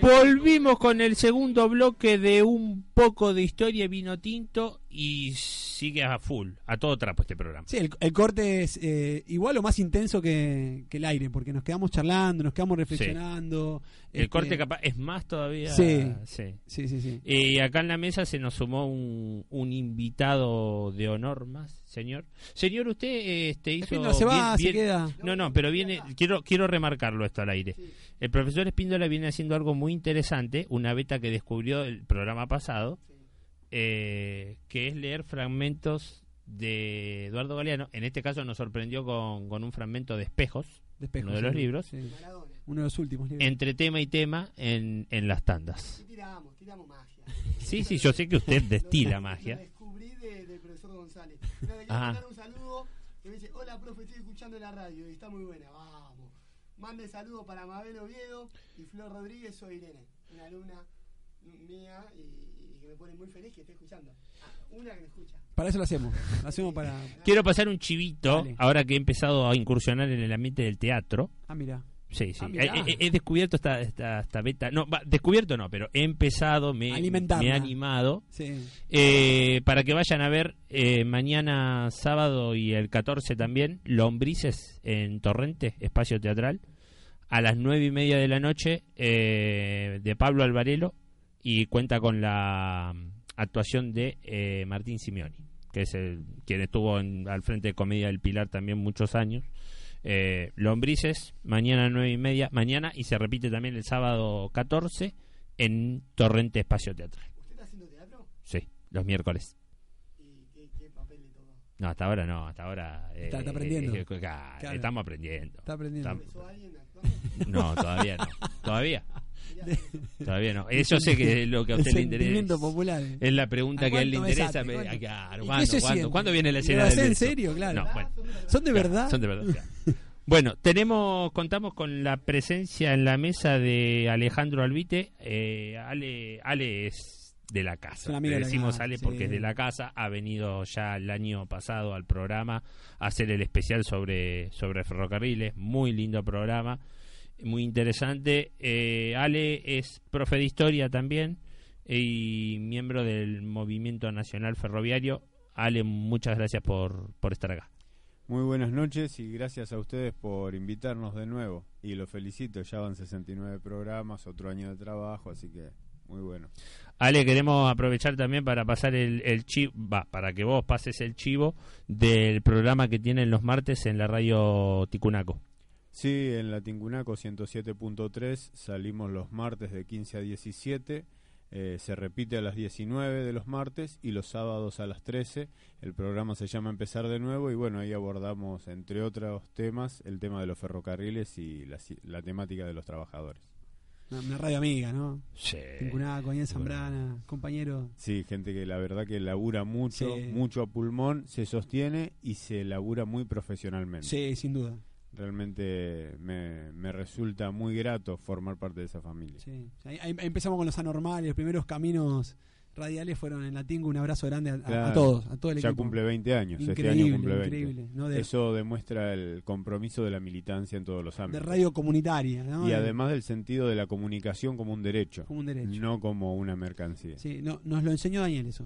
Volvimos con el segundo bloque de un poco de historia vino tinto y sigue a full, a todo trapo este programa. Sí, el, corte es eh, igual o más intenso que, el aire, porque nos quedamos charlando, nos quedamos reflexionando. El corte este, capaz es más todavía. Sí, sí, sí. sí, Y acá en la mesa se nos sumó un, un invitado de honor más, señor. Señor, usted este, hizo... No se va, se queda. No, no, pero viene, quiero, quiero remarcarlo esto al aire. El profesor Espíndola viene haciendo algo muy interesante, una beta que descubrió el programa pasado, eh, que es leer fragmentos de Eduardo Galeano. En este caso nos sorprendió con, con un fragmento de Espejos, de uno de los libros. Uno de los últimos libros. Entre tema y tema en, en las tandas. tiramos, tiramos magia. Sí, sí, yo sé que usted destila magia. Lo descubrí del profesor González. Le quiero mandar un saludo que me dice, hola profe, estoy escuchando la radio y está muy buena, vamos. Mande saludos para Mabel Oviedo y Flor Rodríguez, soy Irene, una alumna mía y, que me pone muy feliz que esté escuchando. Ah, una que me escucha. Para eso lo hacemos. Lo hacemos para... Quiero pasar un chivito, ahora que he empezado a incursionar en el ambiente del teatro. Ah, mira. Sí, sí. Ah, he, descubierto esta, esta, beta. No, descubierto no, pero he empezado, me, me he animado. Eh, para que vayan a ver eh, mañana sábado y el 14 también, Lombrices en Torrente, espacio teatral, a las nueve y media de la noche, eh, de Pablo Alvarelo, y cuenta con la mm, actuación de Martín Simeoni, que es el quien estuvo al frente de Comedia del Pilar también muchos años. Eh, lombrices, mañana nueve y media, mañana y se repite también el sábado 14 en Torrente Espacio Teatral. ¿Usted está haciendo teatro? Sí, los miércoles. ¿Y qué, papel le toca? No, hasta ahora no, hasta ahora. está, aprendiendo. Eh, estamos aprendiendo. Está aprendiendo. alguien No, todavía no. Todavía. Todavía no. Eso sé que es lo que a usted le interesa. Popular. Es la pregunta que a él le interesa. ¿cuándo, viene la escena del en serio? Claro. ¿Son de verdad? Son de verdad. Bueno, tenemos, contamos con la presencia en la mesa de Alejandro Albite. Eh, Ale, Ale es de la casa. Le decimos Ale porque es de la casa. Ha venido ya el año pasado al programa a hacer el especial sobre, sobre ferrocarriles. Muy lindo programa muy interesante. Eh, Ale es profe de historia también y miembro del Movimiento Nacional Ferroviario. Ale, muchas gracias por, por estar acá. Muy buenas noches y gracias a ustedes por invitarnos de nuevo. Y lo felicito, ya van 69 programas, otro año de trabajo, así que muy bueno. Ale, queremos aprovechar también para pasar el, el chivo, va, para que vos pases el chivo del programa que tienen los martes en la radio Ticunaco. Sí, en la Tingunaco 107.3 salimos los martes de 15 a 17. Eh, se repite a las 19 de los martes y los sábados a las 13. El programa se llama Empezar de nuevo y bueno, ahí abordamos, entre otros temas, el tema de los ferrocarriles y la, temática de los trabajadores. Una, radio amiga, ¿no? Sí. Tincunaco, ahí en Zambrana, compañero. Sí, gente que la verdad que labura mucho, mucho a pulmón, se sostiene y se labura muy profesionalmente. Sí, sin duda realmente me, me, resulta muy grato formar parte de esa familia. Sí. Ahí, empezamos con los anormales, los primeros caminos radiales fueron en la Tingo, un abrazo grande a, todos, a todo el ya cumple 20 años, este año cumple 20. Eso demuestra el compromiso de la militancia en todos los ámbitos. De radio comunitaria, ¿no? Y además del sentido de la comunicación como un derecho. Como un derecho. No como una mercancía. Sí, no, nos lo enseñó Daniel eso.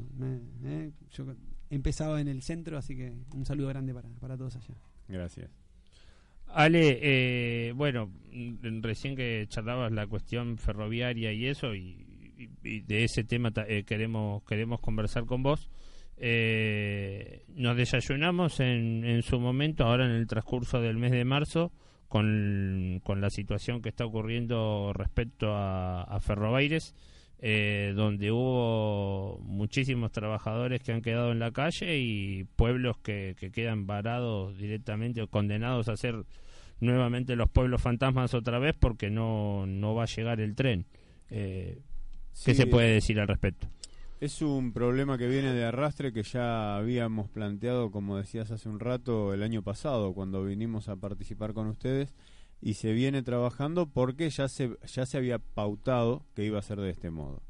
¿eh? Yo he empezado en el centro, así que un saludo grande para, para todos allá. Gracias. Ale, eh, bueno, recién que charlabas la cuestión ferroviaria y eso, y, de ese tema eh, queremos queremos conversar con vos. Eh, nos desayunamos en, en su momento, ahora en el transcurso del mes de marzo, con, con la situación que está ocurriendo respecto a, a Ferrobaires eh, donde hubo muchísimos trabajadores que han quedado en la calle y pueblos que, que quedan varados directamente o condenados a ser nuevamente los pueblos fantasmas otra vez porque no, no va a llegar el tren. Eh, ¿Qué se puede decir al respecto? Es un problema que viene de arrastre que ya habíamos planteado, como decías hace un rato, el año pasado, cuando vinimos a participar con ustedes, y se viene trabajando porque ya se, ya se había pautado que iba a ser de este modo.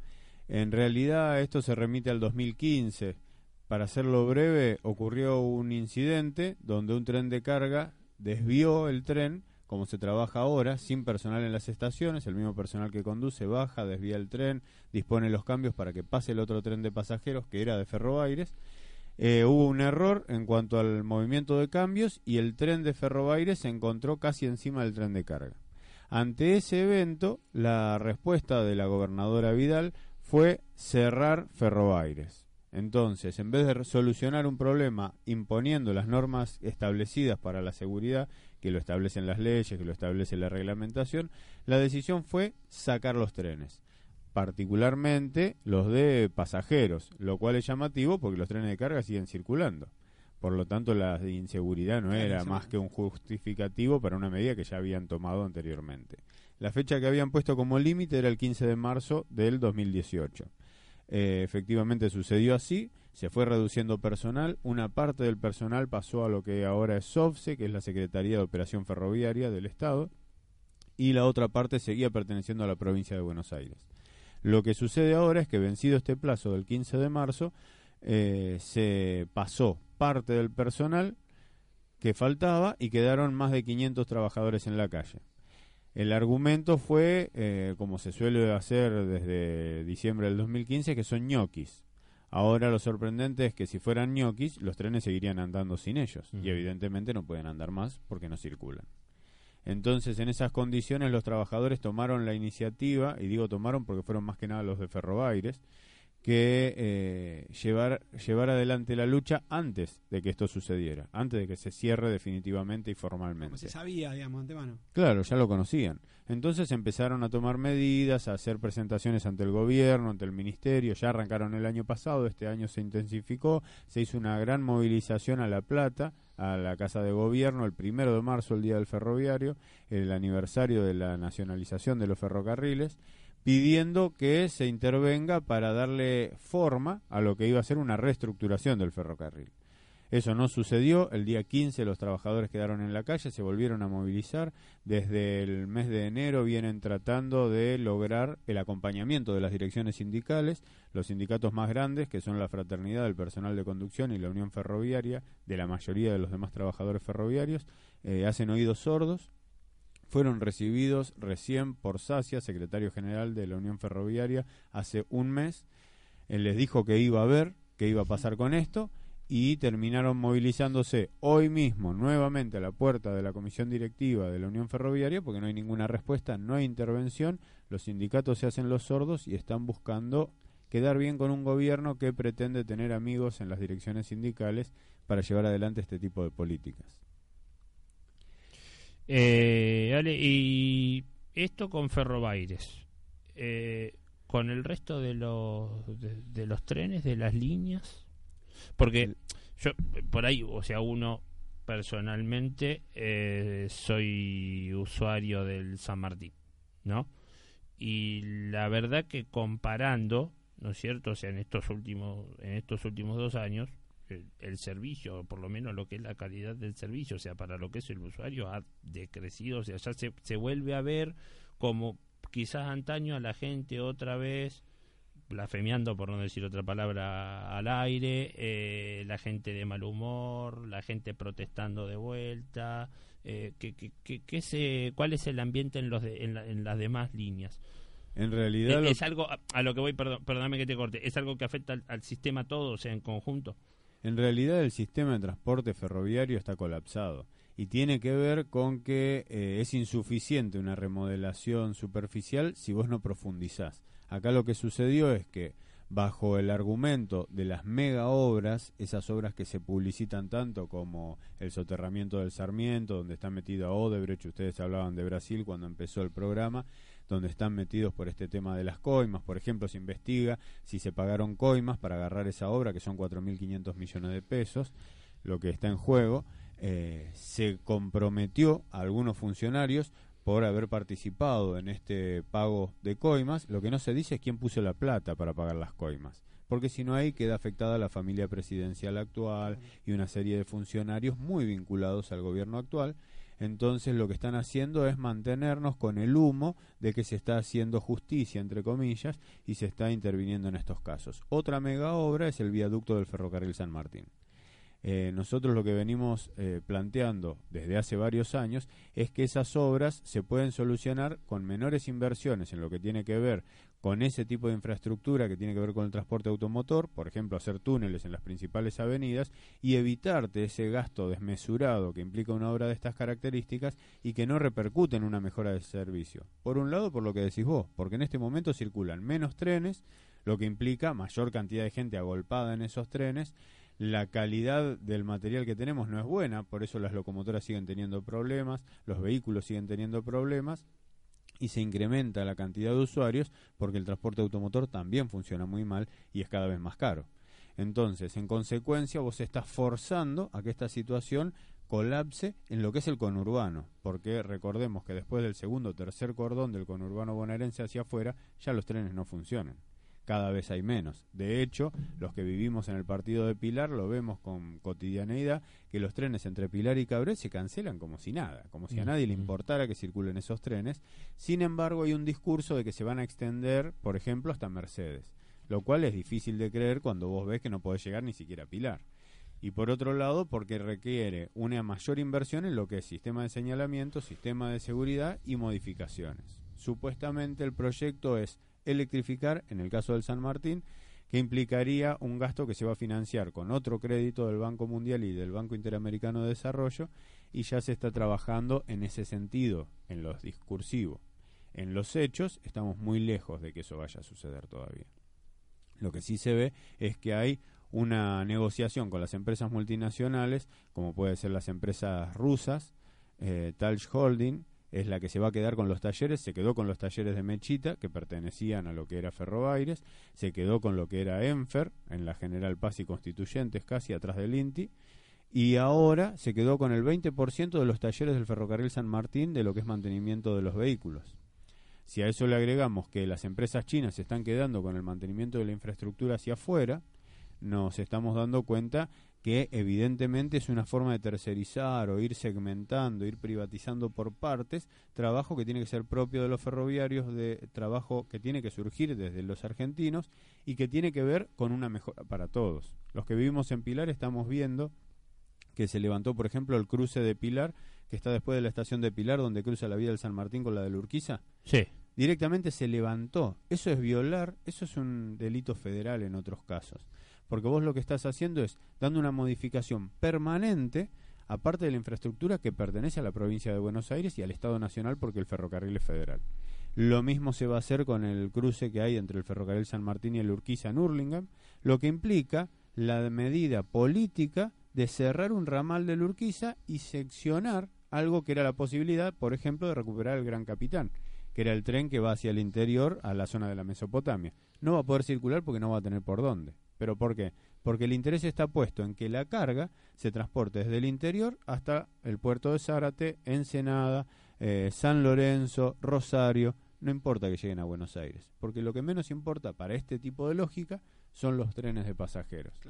En realidad esto se remite al 2015. Para hacerlo breve, ocurrió un incidente donde un tren de carga desvió el tren, como se trabaja ahora, sin personal en las estaciones, el mismo personal que conduce baja, desvía el tren, dispone los cambios para que pase el otro tren de pasajeros que era de Ferrobaires. Eh, hubo un error en cuanto al movimiento de cambios y el tren de Ferrobaires se encontró casi encima del tren de carga. Ante ese evento, la respuesta de la gobernadora Vidal fue cerrar Ferrobaires. Entonces, en vez de solucionar un problema imponiendo las normas establecidas para la seguridad, que lo establecen las leyes, que lo establece la reglamentación, la decisión fue sacar los trenes, particularmente los de pasajeros, lo cual es llamativo porque los trenes de carga siguen circulando. Por lo tanto, la inseguridad no era más que un justificativo para una medida que ya habían tomado anteriormente. La fecha que habían puesto como límite era el 15 de marzo del 2018. Eh, efectivamente sucedió así, se fue reduciendo personal, una parte del personal pasó a lo que ahora es SOFSE, que es la Secretaría de Operación Ferroviaria del Estado, y la otra parte seguía perteneciendo a la provincia de Buenos Aires. Lo que sucede ahora es que vencido este plazo del 15 de marzo, eh, se pasó parte del personal que faltaba y quedaron más de 500 trabajadores en la calle. El argumento fue, eh, como se suele hacer desde diciembre del 2015, que son ñoquis. Ahora lo sorprendente es que si fueran ñoquis, los trenes seguirían andando sin ellos. Y evidentemente no pueden andar más porque no circulan. Entonces, en esas condiciones, los trabajadores tomaron la iniciativa, y digo tomaron porque fueron más que nada los de Ferrobaires, que eh, llevar, llevar adelante la lucha antes de que esto sucediera, antes de que se cierre definitivamente y formalmente. Como se sabía, digamos, antemano. Claro, ya lo conocían. Entonces empezaron a tomar medidas, a hacer presentaciones ante el gobierno, ante el ministerio, ya arrancaron el año pasado, este año se intensificó, se hizo una gran movilización a La Plata, a la Casa de Gobierno, el primero de marzo, el Día del Ferroviario, el aniversario de la nacionalización de los ferrocarriles, pidiendo que se intervenga para darle forma a lo que iba a ser una reestructuración del ferrocarril. Eso no sucedió, el día 15 los trabajadores quedaron en la calle, se volvieron a movilizar, desde el mes de enero vienen tratando de lograr el acompañamiento de las direcciones sindicales, los sindicatos más grandes, que son la Fraternidad del Personal de Conducción y la Unión Ferroviaria, de la mayoría de los demás trabajadores ferroviarios, eh, hacen oídos sordos fueron recibidos recién por Sacia, secretario general de la Unión Ferroviaria, hace un mes. Él les dijo que iba a ver qué iba a pasar con esto y terminaron movilizándose hoy mismo nuevamente a la puerta de la comisión directiva de la Unión Ferroviaria porque no hay ninguna respuesta, no hay intervención, los sindicatos se hacen los sordos y están buscando quedar bien con un gobierno que pretende tener amigos en las direcciones sindicales para llevar adelante este tipo de políticas. Eh, y esto con Ferrobaires, eh, con el resto de los, de, los trenes, de las líneas, porque yo por ahí, o sea, uno personalmente eh, soy usuario del San Martín, ¿no? Y la verdad que comparando, ¿no es cierto? O sea, en estos últimos, en estos últimos dos años, el, servicio, por lo menos lo que es la calidad del servicio, o sea, para lo que es el usuario, ha decrecido, o sea, ya se, se vuelve a ver como quizás antaño a la gente otra vez blasfemiando por no decir otra palabra al aire, eh, la gente de mal humor, la gente protestando de vuelta, eh, que, que, se, ¿cuál es el ambiente en, los en, las demás líneas? En realidad... Es, algo, a, lo que voy, perdón, perdóname que te corte, es algo que afecta al, al sistema todo, o sea, en conjunto. En realidad el sistema de transporte ferroviario está colapsado y tiene que ver con que eh, es insuficiente una remodelación superficial si vos no profundizás. Acá lo que sucedió es que bajo el argumento de las mega obras, esas obras que se publicitan tanto como el soterramiento del Sarmiento, donde está metido Odebrecht, ustedes hablaban de Brasil cuando empezó el programa, donde están metidos por este tema de las coimas. Por ejemplo, se investiga si se pagaron coimas para agarrar esa obra, que son 4.500 millones de pesos, lo que está en juego. eh, se comprometió a algunos funcionarios por haber participado en este pago de coimas. Lo que no se dice es quién puso la plata para pagar las coimas. Porque si no hay, queda afectada la familia presidencial actual y una serie de funcionarios muy vinculados al gobierno actual entonces lo que están haciendo es mantenernos con el humo de que se está haciendo justicia, entre comillas, y se está interviniendo en estos casos. Otra mega obra es el viaducto del ferrocarril San Martín. Eh, nosotros lo que venimos eh, planteando desde hace varios años es que esas obras se pueden solucionar con menores inversiones en lo que tiene que ver con ese tipo de infraestructura que tiene que ver con el transporte automotor, por ejemplo, hacer túneles en las principales avenidas y evitarte ese gasto desmesurado que implica una obra de estas características y que no repercute en una mejora del servicio. Por un lado, por lo que decís vos, porque en este momento circulan menos trenes, lo que implica mayor cantidad de gente agolpada en esos trenes la calidad del material que tenemos no es buena, por eso las locomotoras siguen teniendo problemas, los vehículos siguen teniendo problemas y se incrementa la cantidad de usuarios porque el transporte automotor también funciona muy mal y es cada vez más caro. Entonces, en consecuencia, vos estás forzando a que esta situación colapse en lo que es el conurbano, porque recordemos que después del segundo o tercer cordón del conurbano bonaerense hacia afuera, ya los trenes no funcionan cada vez hay menos. De hecho, los que vivimos en el partido de Pilar lo vemos con cotidianeidad, que los trenes entre Pilar y Cabré se cancelan como si nada, como si a nadie le importara que circulen esos trenes. Sin embargo, hay un discurso de que se van a extender, por ejemplo, hasta Mercedes, lo cual es difícil de creer cuando vos ves que no podés llegar ni siquiera a Pilar. Y por otro lado, porque requiere una mayor inversión en lo que es sistema de señalamiento, sistema de seguridad y modificaciones. Supuestamente el proyecto es electrificar, en el caso del San Martín, que implicaría un gasto que se va a financiar con otro crédito del Banco Mundial y del Banco Interamericano de Desarrollo, y ya se está trabajando en ese sentido, en los discursivos. En los hechos estamos muy lejos de que eso vaya a suceder todavía. Lo que sí se ve es que hay una negociación con las empresas multinacionales, como puede ser las empresas rusas, eh, Holding, es la que se va a quedar con los talleres, se quedó con los talleres de Mechita, que pertenecían a lo que era Ferrobaires, se quedó con lo que era Enfer, en la General Paz y Constituyentes, casi atrás del INTI, y ahora se quedó con el 20% de los talleres del ferrocarril San Martín de lo que es mantenimiento de los vehículos. Si a eso le agregamos que las empresas chinas se están quedando con el mantenimiento de la infraestructura hacia afuera, nos estamos dando cuenta que evidentemente es una forma de tercerizar o ir segmentando, ir privatizando por partes, trabajo que tiene que ser propio de los ferroviarios, de trabajo que tiene que surgir desde los argentinos y que tiene que ver con una mejora para todos. Los que vivimos en Pilar estamos viendo que se levantó, por ejemplo, el cruce de Pilar, que está después de la estación de Pilar, donde cruza la vía del San Martín con la de Urquiza. Sí. Directamente se levantó. Eso es violar, eso es un delito federal en otros casos porque vos lo que estás haciendo es dando una modificación permanente aparte de la infraestructura que pertenece a la provincia de Buenos Aires y al Estado Nacional porque el ferrocarril es federal. Lo mismo se va a hacer con el cruce que hay entre el ferrocarril San Martín y el Urquiza en Hurlingham, lo que implica la medida política de cerrar un ramal del Urquiza y seccionar algo que era la posibilidad, por ejemplo, de recuperar el Gran Capitán, que era el tren que va hacia el interior a la zona de la Mesopotamia. No va a poder circular porque no va a tener por dónde. ¿Pero por qué? Porque el interés está puesto en que la carga se transporte desde el interior hasta el puerto de Zárate, Ensenada, eh, San Lorenzo, Rosario, no importa que lleguen a Buenos Aires, porque lo que menos importa para este tipo de lógica son los trenes de pasajeros.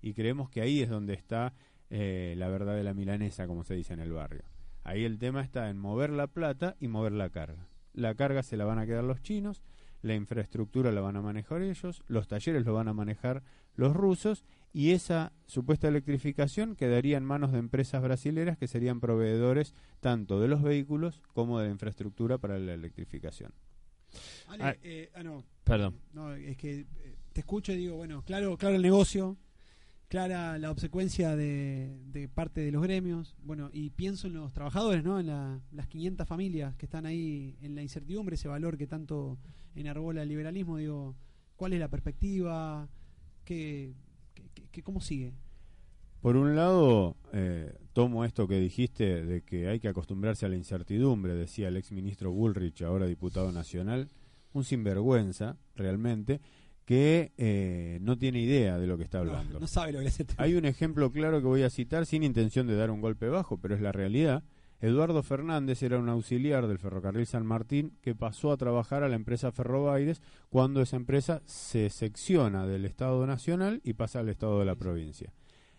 Y creemos que ahí es donde está eh, la verdad de la milanesa, como se dice en el barrio. Ahí el tema está en mover la plata y mover la carga. La carga se la van a quedar los chinos, la infraestructura la van a manejar ellos, los talleres lo van a manejar los rusos y esa supuesta electrificación quedaría en manos de empresas brasileras que serían proveedores tanto de los vehículos como de la infraestructura para la electrificación. ah, eh, ah no. Perdón. No, es que eh, te escucho y digo, bueno, claro, claro el negocio, clara la obsecuencia de, de, parte de los gremios, bueno, y pienso en los trabajadores, ¿no? En las 500 familias que están ahí en la incertidumbre, ese valor que tanto enarbola el liberalismo, digo, ¿cuál es la perspectiva? ¿Qué, cómo sigue? Por un lado, eh, tomo esto que dijiste de que hay que acostumbrarse a la incertidumbre, decía el ex ministro Bullrich, ahora diputado nacional, un sinvergüenza, realmente, que eh, no tiene idea de lo que está hablando. No, sabe lo que es Hay un ejemplo claro que voy a citar sin intención de dar un golpe bajo, pero es la realidad. Eduardo Fernández era un auxiliar del ferrocarril San Martín que pasó a trabajar a la empresa Ferrobaires cuando esa empresa se secciona del Estado Nacional y pasa al Estado de la provincia.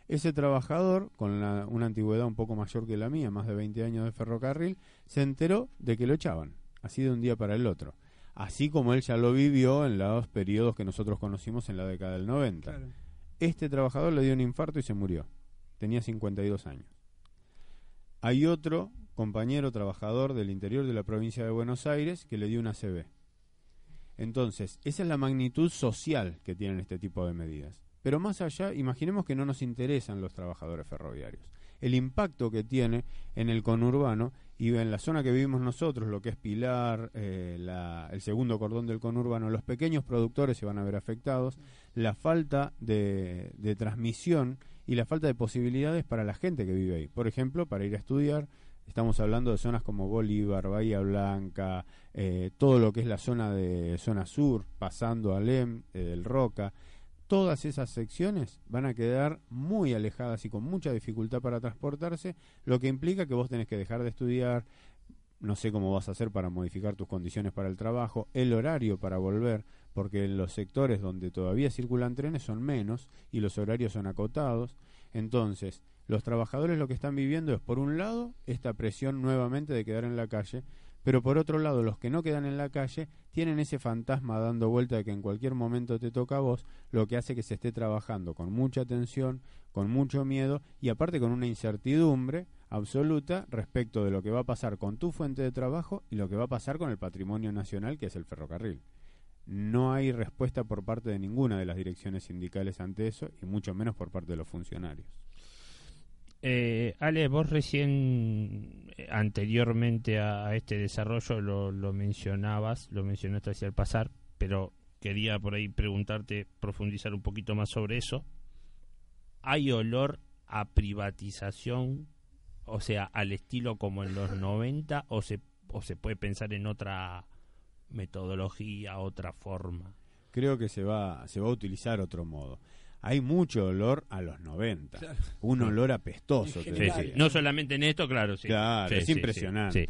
Ese trabajador, con una antigüedad un poco mayor que la mía, más de 20 años de ferrocarril, se enteró de que lo echaban, así de un día para el otro. Así como él ya lo vivió en los periodos que nosotros conocimos en la década del 90. Este trabajador le dio un infarto y se murió. Tenía 52 años. Hay otro compañero trabajador del interior de la provincia de Buenos Aires que le dio una CB. Entonces, esa es la magnitud social que tienen este tipo de medidas. Pero más allá, imaginemos que no nos interesan los trabajadores ferroviarios. El impacto que tiene en el conurbano y en la zona que vivimos nosotros, lo que es Pilar, eh, el segundo cordón del conurbano, los pequeños productores se van a ver afectados, la falta de transmisión y la falta de posibilidades para la gente que vive ahí. Por ejemplo, para ir a estudiar, estamos hablando de zonas como Bolívar, Bahía Blanca, eh, todo lo que es la zona de zona sur, pasando a Lem, eh, el Roca. Todas esas secciones van a quedar muy alejadas y con mucha dificultad para transportarse, lo que implica que vos tenés que dejar de estudiar, no sé cómo vas a hacer para modificar tus condiciones para el trabajo, el horario para volver, porque en los sectores donde todavía circulan trenes son menos y los horarios son acotados. Entonces, los trabajadores lo que están viviendo es, por un lado, esta presión nuevamente de quedar en la calle, pero por otro lado, los que no quedan en la calle tienen ese fantasma dando vuelta de que en cualquier momento te toca a vos, lo que hace que se esté trabajando con mucha tensión, con mucho miedo y aparte con una incertidumbre absoluta respecto de lo que va a pasar con tu fuente de trabajo y lo que va a pasar con el patrimonio nacional que es el ferrocarril. No hay respuesta por parte de ninguna de las direcciones sindicales ante eso y mucho menos por parte de los funcionarios. Eh, Ale, vos recién, eh, anteriormente a, este desarrollo, lo, lo, mencionabas, lo mencionaste hacia el pasar, pero quería por ahí preguntarte, profundizar un poquito más sobre eso. ¿Hay olor a privatización, o sea, al estilo como en los 90, o se, o se puede pensar en otra metodología, otra forma? Creo que se va, se va a utilizar otro modo hay mucho olor a los 90. Un olor apestoso. No solamente en esto, claro. Sí. Claro, es impresionante.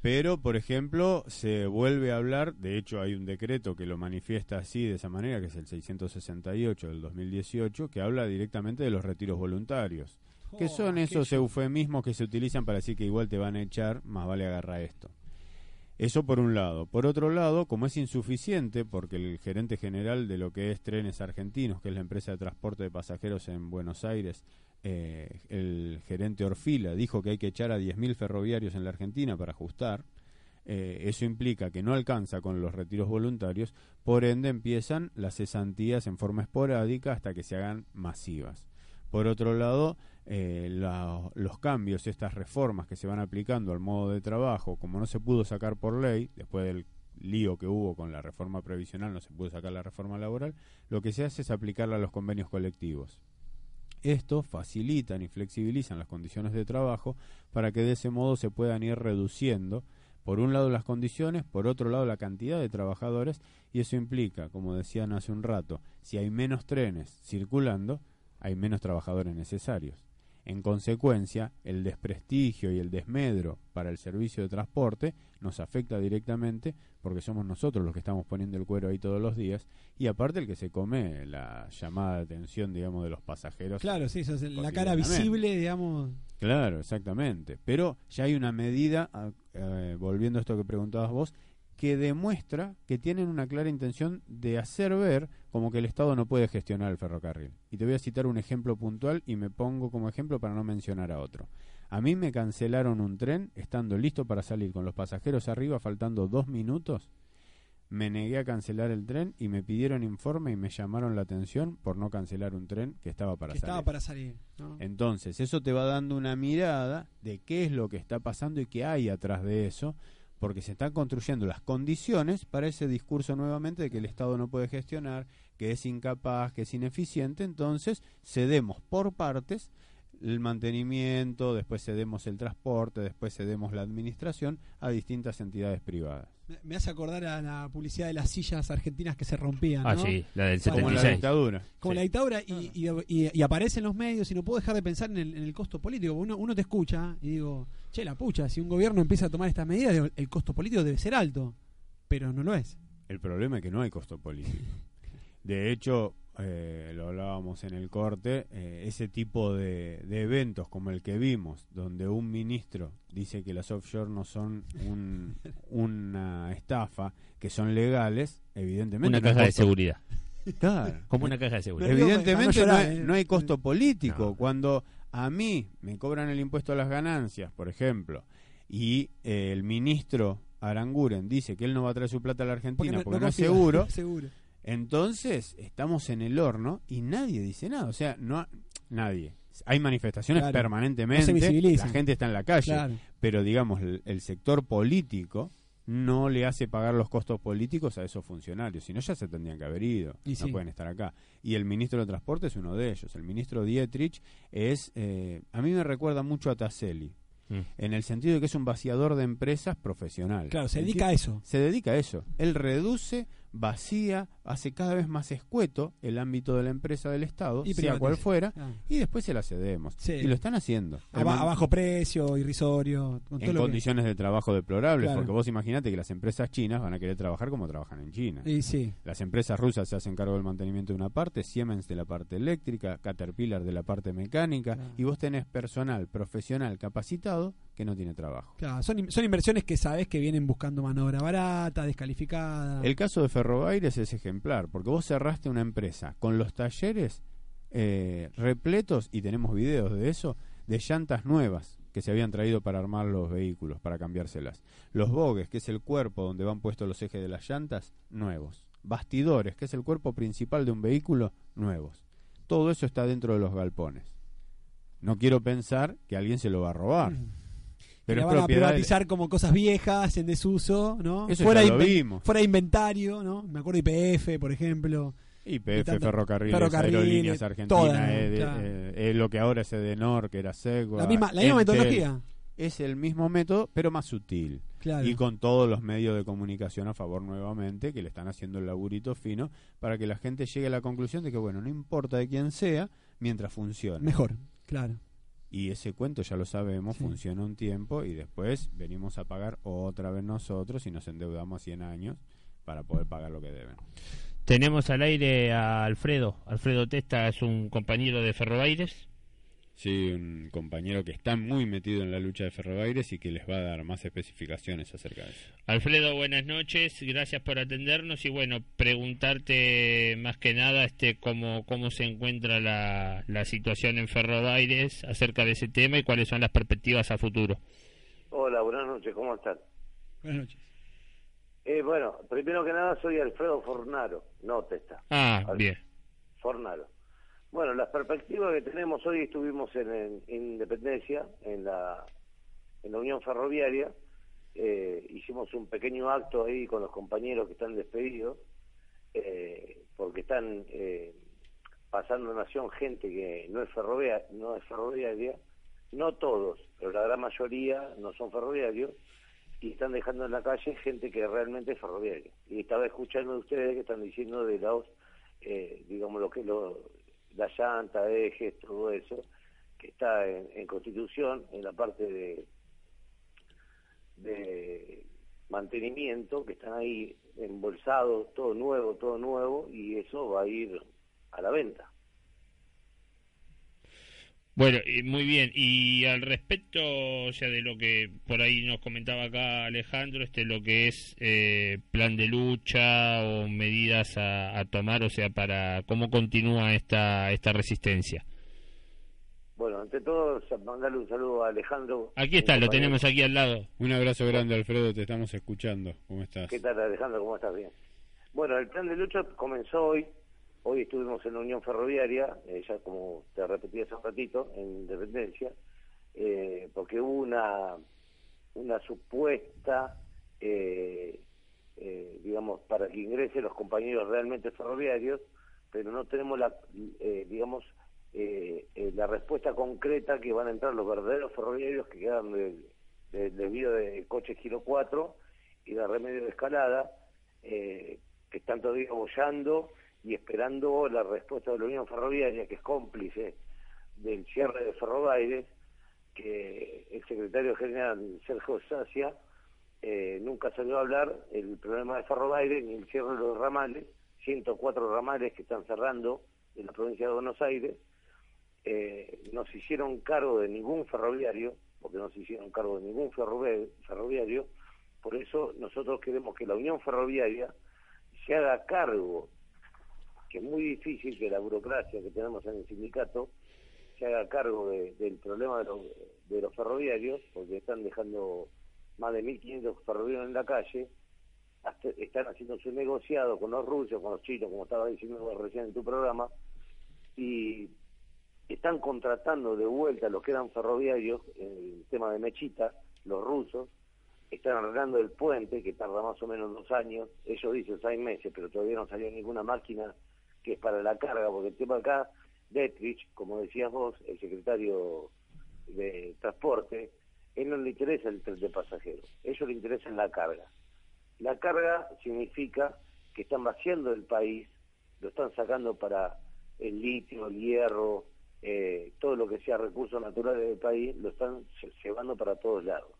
Pero, por ejemplo, se vuelve a hablar, de hecho hay un decreto que lo manifiesta así, de esa manera, que es el 668 del 2018, que habla directamente de los retiros voluntarios. que oh, son esos eufemismos que se utilizan para decir que igual te van a echar, más vale agarrar esto. Eso por un lado. Por otro lado, como es insuficiente, porque el gerente general de lo que es Trenes Argentinos, que es la empresa de transporte de pasajeros en Buenos Aires, eh, el gerente Orfila, dijo que hay que echar a 10.000 ferroviarios en la Argentina para ajustar, eh, eso implica que no alcanza con los retiros voluntarios, por ende empiezan las cesantías en forma esporádica hasta que se hagan masivas. Por otro lado, eh, los cambios, estas reformas que se van aplicando al modo de trabajo, como no se pudo sacar por ley, después del lío que hubo con la reforma previsional, no se pudo sacar la reforma laboral, lo que se hace es aplicarla a los convenios colectivos. Esto facilitan y flexibilizan las condiciones de trabajo para que de ese modo se puedan ir reduciendo, por un lado las condiciones, por otro lado la cantidad de trabajadores, y eso implica, como decían hace un rato, si hay menos trenes circulando, hay menos trabajadores necesarios. En consecuencia, el desprestigio y el desmedro para el servicio de transporte nos afecta directamente porque somos nosotros los que estamos poniendo el cuero ahí todos los días y aparte el que se come la llamada de atención, digamos, de los pasajeros. Claro, sí, eso es la cara visible, digamos. Claro, exactamente. Pero ya hay una medida, ah, eh, volviendo a esto que preguntabas vos, que demuestra que tienen una clara intención de hacer ver como que el Estado no puede gestionar el ferrocarril. Y te voy a citar un ejemplo puntual y me pongo como ejemplo para no mencionar a otro. A mí me cancelaron un tren estando listo para salir con los pasajeros arriba faltando dos minutos. Me negué a cancelar el tren y me pidieron informe y me llamaron la atención por no cancelar un tren que estaba para salir. Estaba para salir. Entonces, eso te va dando una mirada de qué es lo que está pasando y qué hay atrás de eso porque se están construyendo las condiciones para ese discurso nuevamente de que el Estado no puede gestionar, que es incapaz, que es ineficiente, entonces cedemos por partes el mantenimiento, después cedemos el transporte, después cedemos la administración a distintas entidades privadas. Me hace acordar a la publicidad de las sillas argentinas que se rompían. Ah, sí, la del 76. Como la dictadura. Como la dictadura, y, y, aparece en los medios, y no puedo dejar de pensar en el, costo político. Uno, uno te escucha y digo, che, la pucha, si un gobierno empieza a tomar estas medidas, el costo político debe ser alto, pero no lo es. El problema es que no hay costo político. De hecho, eh, lo hablábamos en el corte, eh, ese tipo de, eventos como el que vimos, donde un ministro dice que las offshore no son una estafa, que son legales, evidentemente... Una caja de seguridad. Claro. Como una caja de seguridad. Evidentemente no, hay, costo político. Cuando a mí me cobran el impuesto a las ganancias, por ejemplo, y eh, el ministro Aranguren dice que él no va a traer su plata a la Argentina porque no, es seguro, seguro entonces, estamos en el horno y nadie dice nada. O sea, no nadie. Hay manifestaciones permanentemente, la gente está en la calle, pero digamos, el, sector político no le hace pagar los costos políticos a esos funcionarios, si no ya se tendrían que haber ido, no pueden estar acá. Y el ministro de Transporte es uno de ellos. El ministro Dietrich es, eh, a mí me recuerda mucho a Taselli, mm. en el sentido de que es un vaciador de empresas profesional. Claro, se dedica a eso. Se dedica a eso. Él reduce vacía, hace cada vez más escueto el ámbito de la empresa del Estado, y sea cual fuera, ah. y después se la cedemos. Y lo están haciendo. A, bajo precio, irrisorio. en condiciones de trabajo deplorables, porque vos imaginate que las empresas chinas van a querer trabajar como trabajan en China. Y sí. Las empresas rusas se hacen cargo del mantenimiento de una parte, Siemens de la parte eléctrica, Caterpillar de la parte mecánica, y vos tenés personal profesional capacitado que no tiene trabajo. Claro, son, son inversiones que sabes que vienen buscando mano obra barata, descalificada. El caso de Ferrobaires es porque vos cerraste una empresa con los talleres eh, repletos, y tenemos videos de eso, de llantas nuevas que se habían traído para armar los vehículos, para cambiárselas. Los bogues, que es el cuerpo donde van puestos los ejes de las llantas, nuevos. Bastidores, que es el cuerpo principal de un vehículo, nuevos. Todo eso está dentro de los galpones. No quiero pensar que alguien se lo va a robar. Mm. Pero van a privatizar como cosas viejas en desuso, ¿no? Eso fuera, lo vimos. fuera de inventario, ¿no? Me acuerdo IPF, por ejemplo. IPF, ferrocarriles, aerolíneas argentinas, es lo que ahora es Edenor, que era Segua. La misma, la misma metodología. Es el mismo método, pero más sutil. Y con todos los medios de comunicación a favor nuevamente, que le están haciendo el laburito fino, para que la gente llegue a la conclusión de que, bueno, no importa de quién sea, mientras funcione. Mejor, claro. Y ese cuento ya lo sabemos, funciona un tiempo y después venimos a pagar otra vez nosotros y nos endeudamos 100 años para poder pagar lo que deben. Tenemos al aire a Alfredo. Alfredo Testa es un compañero de Ferrobaires. Sí, un compañero que está muy metido en la lucha de Ferrobaires y que les va a dar más especificaciones acerca de eso. Alfredo, buenas noches, gracias por atendernos y bueno, preguntarte más que nada este cómo, cómo se encuentra la, la situación en Ferrobaires acerca de ese tema y cuáles son las perspectivas a futuro. Hola, buenas noches, ¿cómo están? Buenas noches. Eh, bueno, primero que nada soy Alfredo Fornaro, no Testa. Ah, bien. Fornaro. Bueno, las perspectivas que tenemos hoy estuvimos en, Independencia, en la, Unión Ferroviaria, eh, hicimos un pequeño acto ahí con los compañeros que están despedidos, eh, porque están eh, pasando Nación gente que no es, ferroviaria, no es ferroviaria, no todos, pero la gran mayoría no son ferroviarios, y están dejando en la calle gente que realmente es ferroviaria. Y estaba escuchando de ustedes que están diciendo de los, digamos, lo que lo la llanta, ejes, todo eso, que está en, Constitución, en la parte de, mantenimiento, que están ahí embolsados, todo nuevo, todo nuevo, y eso va a ir a la venta. Bueno, muy bien. Y al respecto, o sea, de lo que por ahí nos comentaba acá Alejandro, este, lo que es eh, plan de lucha o medidas a, tomar, o sea, para cómo continúa esta esta resistencia. Bueno, ante todo, mandarle un saludo a Alejandro. Aquí está, lo tenemos aquí al lado. Un abrazo grande, Alfredo, te estamos escuchando. ¿Cómo estás? ¿Qué tal, Alejandro? ¿Cómo estás? Bien. Bueno, el plan de lucha comenzó hoy Hoy estuvimos en la Unión Ferroviaria, eh, ya como te repetí hace un ratito, en Independencia, eh, porque hubo una, una supuesta, eh, digamos, para que ingresen los compañeros realmente ferroviarios, pero no tenemos la, digamos, eh, eh, la respuesta concreta que van a entrar los verdaderos ferroviarios que quedan debido de, coche giro 4 y de remedio de escalada, que están todavía bollando y esperando la respuesta de la Unión Ferroviaria, que es cómplice del cierre de Ferrobaires, que el secretario general Sergio Sacia eh, nunca salió a hablar el problema de Ferrobaires ni el cierre de los ramales, 104 ramales que están cerrando en la provincia de Buenos Aires, eh, no se hicieron cargo de ningún ferroviario, porque no se hicieron cargo de ningún ferroviario, por eso nosotros queremos que la Unión Ferroviaria se haga cargo, que es muy difícil que la burocracia que tenemos en el sindicato se haga cargo del problema de los, ferroviarios, porque están dejando más de 1.500 ferroviarios en la calle, están haciendo su negociado con los rusos, con los chinos, como estaba diciendo recién en tu programa, y están contratando de vuelta los que eran ferroviarios, el tema de Mechita, los rusos, están arreglando el puente, que tarda más o menos dos años, ellos dicen seis meses, pero todavía no salió ninguna máquina que es para la carga, porque el tema acá, Detrich, como decías vos, el secretario de Transporte, él no le interesa el tren de pasajeros, ellos le interesa la carga. La carga significa que están vaciando el país, lo están sacando para el litio, el hierro, eh, todo lo que sea recursos naturales del país, lo están llevando para todos lados.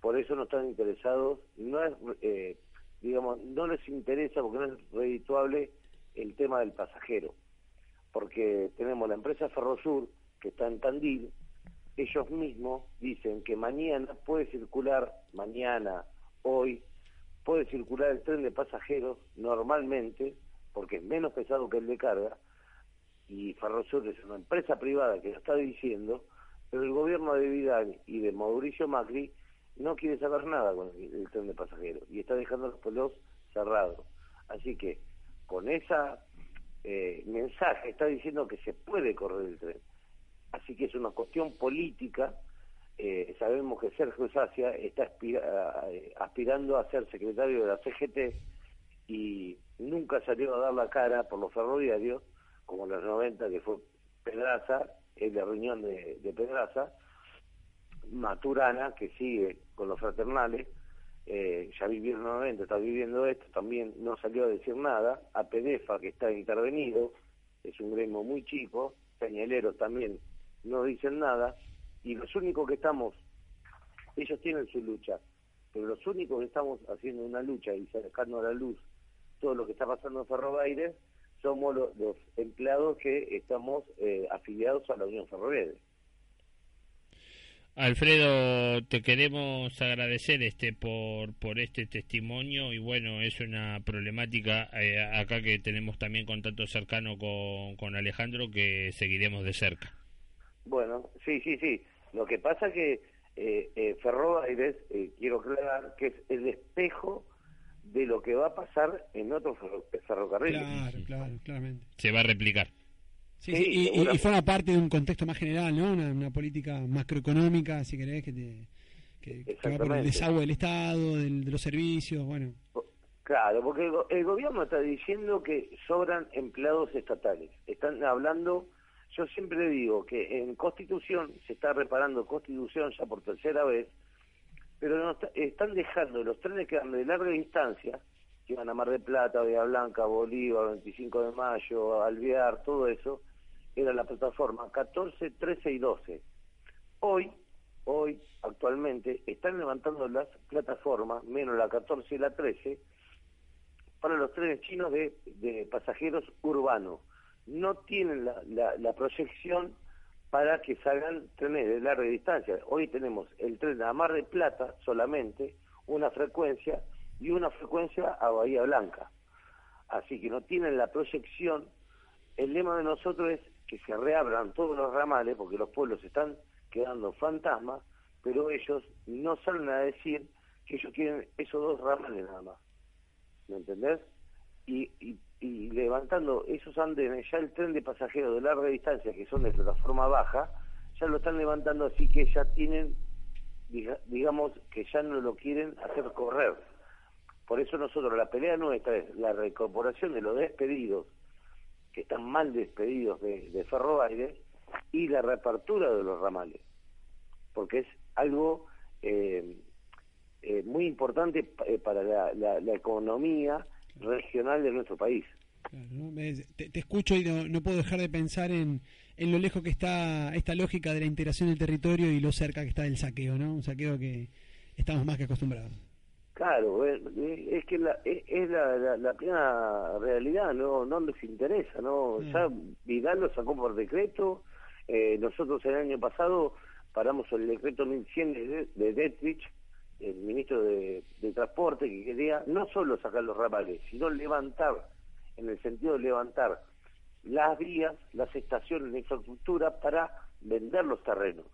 Por eso no están interesados, no es, eh, digamos, no les interesa porque no es redituable el tema del pasajero, porque tenemos la empresa Ferrosur que está en Tandil, ellos mismos dicen que mañana puede circular, mañana, hoy, puede circular el tren de pasajeros normalmente, porque es menos pesado que el de carga, y Ferrosur es una empresa privada que lo está diciendo, pero el gobierno de Vidal y de Mauricio Macri no quiere saber nada con el, tren de pasajeros y está dejando los pueblos cerrados. Así que con esa eh, mensaje está diciendo que se puede correr el tren. Así que es una cuestión política. Eh, sabemos que Sergio Sacia está eh, aspirando a ser secretario de la CGT y nunca salió a dar la cara por los ferroviarios, como en los 90 que fue Pedraza, el de reunión de, Pedraza, Maturana, que sigue con los fraternales, eh, ya vivió 90, está viviendo esto, también no salió a decir nada, a Pedefa, que está intervenido, es un gremio muy chico, Peñaleros también no dicen nada, y los únicos que estamos, ellos tienen su lucha, pero los únicos que estamos haciendo una lucha y sacando a la luz todo lo que está pasando en Ferrobaires, somos los, empleados que estamos eh, afiliados a la Unión Ferroviaria. Alfredo, te queremos agradecer este por, por este testimonio y bueno, es una problemática eh, acá que tenemos también contacto cercano con, con Alejandro que seguiremos de cerca. Bueno, sí, sí, sí. Lo que pasa que eh, eh, Ferrobaires, eh, quiero aclarar, que es el espejo de lo que va a pasar en otros ferrocarriles. Claro, claro, claramente. Se va a replicar. Sí, y, forma parte de un contexto más general, ¿no? Una, política macroeconómica, si querés, que, te, que, va por el desagüe del Estado, de los servicios, bueno. Claro, porque el gobierno está diciendo que sobran empleados estatales. Están hablando yo siempre digo que en Constitución, se está reparando Constitución ya por tercera vez, pero están dejando los trenes que van de larga distancia, que van a Mar de Plata, Villa Blanca, Bolívar, 25 de Mayo, Alvear, todo eso, era la plataforma 14, 13 y 12. Hoy, hoy, actualmente, están levantando las plataformas, menos la 14 y la 13, para los trenes chinos de, de pasajeros urbanos no tienen la, la, proyección para que salgan trenes de larga distancia. Hoy tenemos el tren a Mar de Plata solamente, una frecuencia y una frecuencia a Bahía Blanca. Así que no tienen la proyección. El lema de nosotros es que se reabran todos los ramales, porque los pueblos están quedando fantasmas, pero ellos no salen a decir que ellos quieren esos dos ramales nada más. ¿Me entendés? Y, y y levantando esos andenes, ya el tren de pasajeros de larga distancia, que son de plataforma baja, ya lo están levantando así que ya tienen, digamos, que ya no lo quieren hacer correr. Por eso nosotros, la pelea nuestra es la reincorporación de los despedidos que están mal despedidos de, de y la reapertura de los ramales, porque es algo eh, eh, muy importante eh, para la, economía regional de nuestro país. te, escucho y no, puedo dejar de pensar en, en lo lejos que está esta lógica de la integración del territorio y lo cerca que está del saqueo, ¿no? Un saqueo que estamos más que acostumbrados. Claro, es, que la, es, la, la, plena realidad, no no les interesa, no mm. ya Vidal lo sacó por decreto, eh, nosotros el año pasado paramos el decreto 1100 de, de Detrich, el ministro de, Transporte, que quería no solo sacar los ramales, sino levantar, en el sentido de levantar las vías, las estaciones, la infraestructura para vender los terrenos.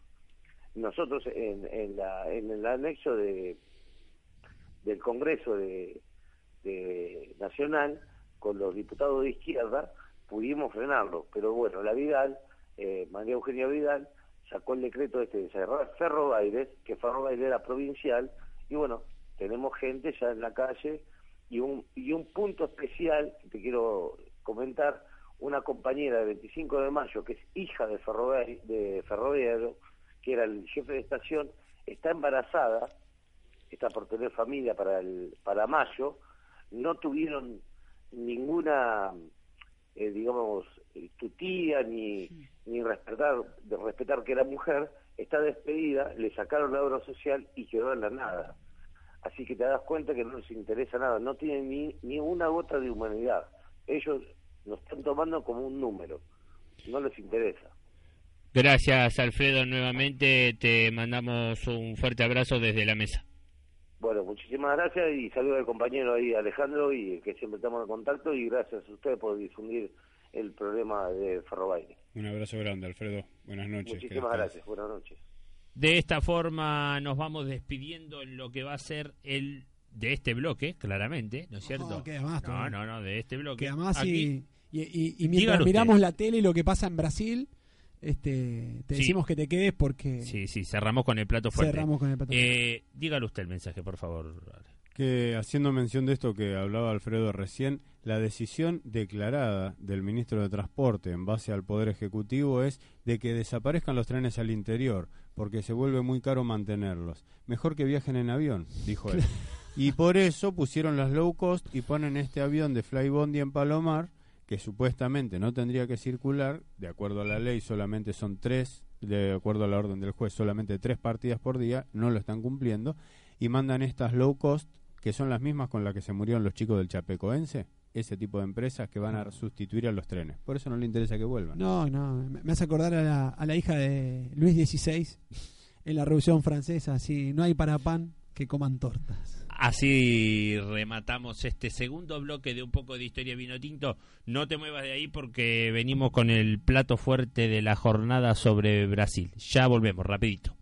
Nosotros en, en, la, en el anexo de del Congreso de, Nacional con los diputados de izquierda pudimos frenarlo, pero bueno, la Vidal, eh, María Eugenia Vidal, sacó el decreto este de cerrar Ferrobaires, que Ferrobaires era provincial, y bueno, tenemos gente ya en la calle, y un, y un punto especial que te quiero comentar, una compañera de 25 de mayo, que es hija de Ferrobaires, de Ferroviario, que era el jefe de estación, está embarazada está por tener familia para el para mayo, no tuvieron ninguna, eh, digamos, tutía ni, ni respetar, de respetar que era mujer, está despedida, le sacaron la obra social y quedó en la nada. Así que te das cuenta que no les interesa nada, no tienen ni, ni una gota de humanidad. Ellos lo están tomando como un número, no les interesa. Gracias Alfredo, nuevamente te mandamos un fuerte abrazo desde la mesa. Bueno, muchísimas gracias y saludo al compañero ahí Alejandro y que siempre estamos en contacto y gracias a ustedes por difundir el problema de Ferrobaile. Un abrazo grande, Alfredo. Buenas noches. Muchísimas gracias. Buenas noches. De esta forma nos vamos despidiendo en lo que va a ser el de este bloque, claramente, ¿no es cierto? No, no, no, de este bloque. Que además y, y, mientras miramos la tele y lo que pasa en Brasil, este, te decimos que te quedes porque... Sí, sí, cerramos con el plato fuerte. Cerramos con el plato fuerte. Eh, dígale usted el mensaje, por favor. Que haciendo mención de esto que hablaba Alfredo recién, la decisión declarada del ministro de Transporte en base al Poder Ejecutivo es de que desaparezcan los trenes al interior, porque se vuelve muy caro mantenerlos. Mejor que viajen en avión, dijo él. y por eso pusieron las low cost y ponen este avión de Flybondi en Palomar, que supuestamente no tendría que circular, de acuerdo a la ley solamente son tres, de acuerdo a la orden del juez, solamente tres partidas por día, no lo están cumpliendo, y mandan estas low cost, que son las mismas con las que se murieron los chicos del Chapecoense, ese tipo de empresas que van a sustituir a los trenes. Por eso no le interesa que vuelvan. No, no, me hace acordar a la, a la hija de Luis XVI en la Revolución Francesa, si no hay para pan, que coman tortas. Así rematamos este segundo bloque de un poco de historia vino tinto. No te muevas de ahí porque venimos con el plato fuerte de la jornada sobre Brasil. Ya volvemos, rapidito.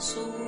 so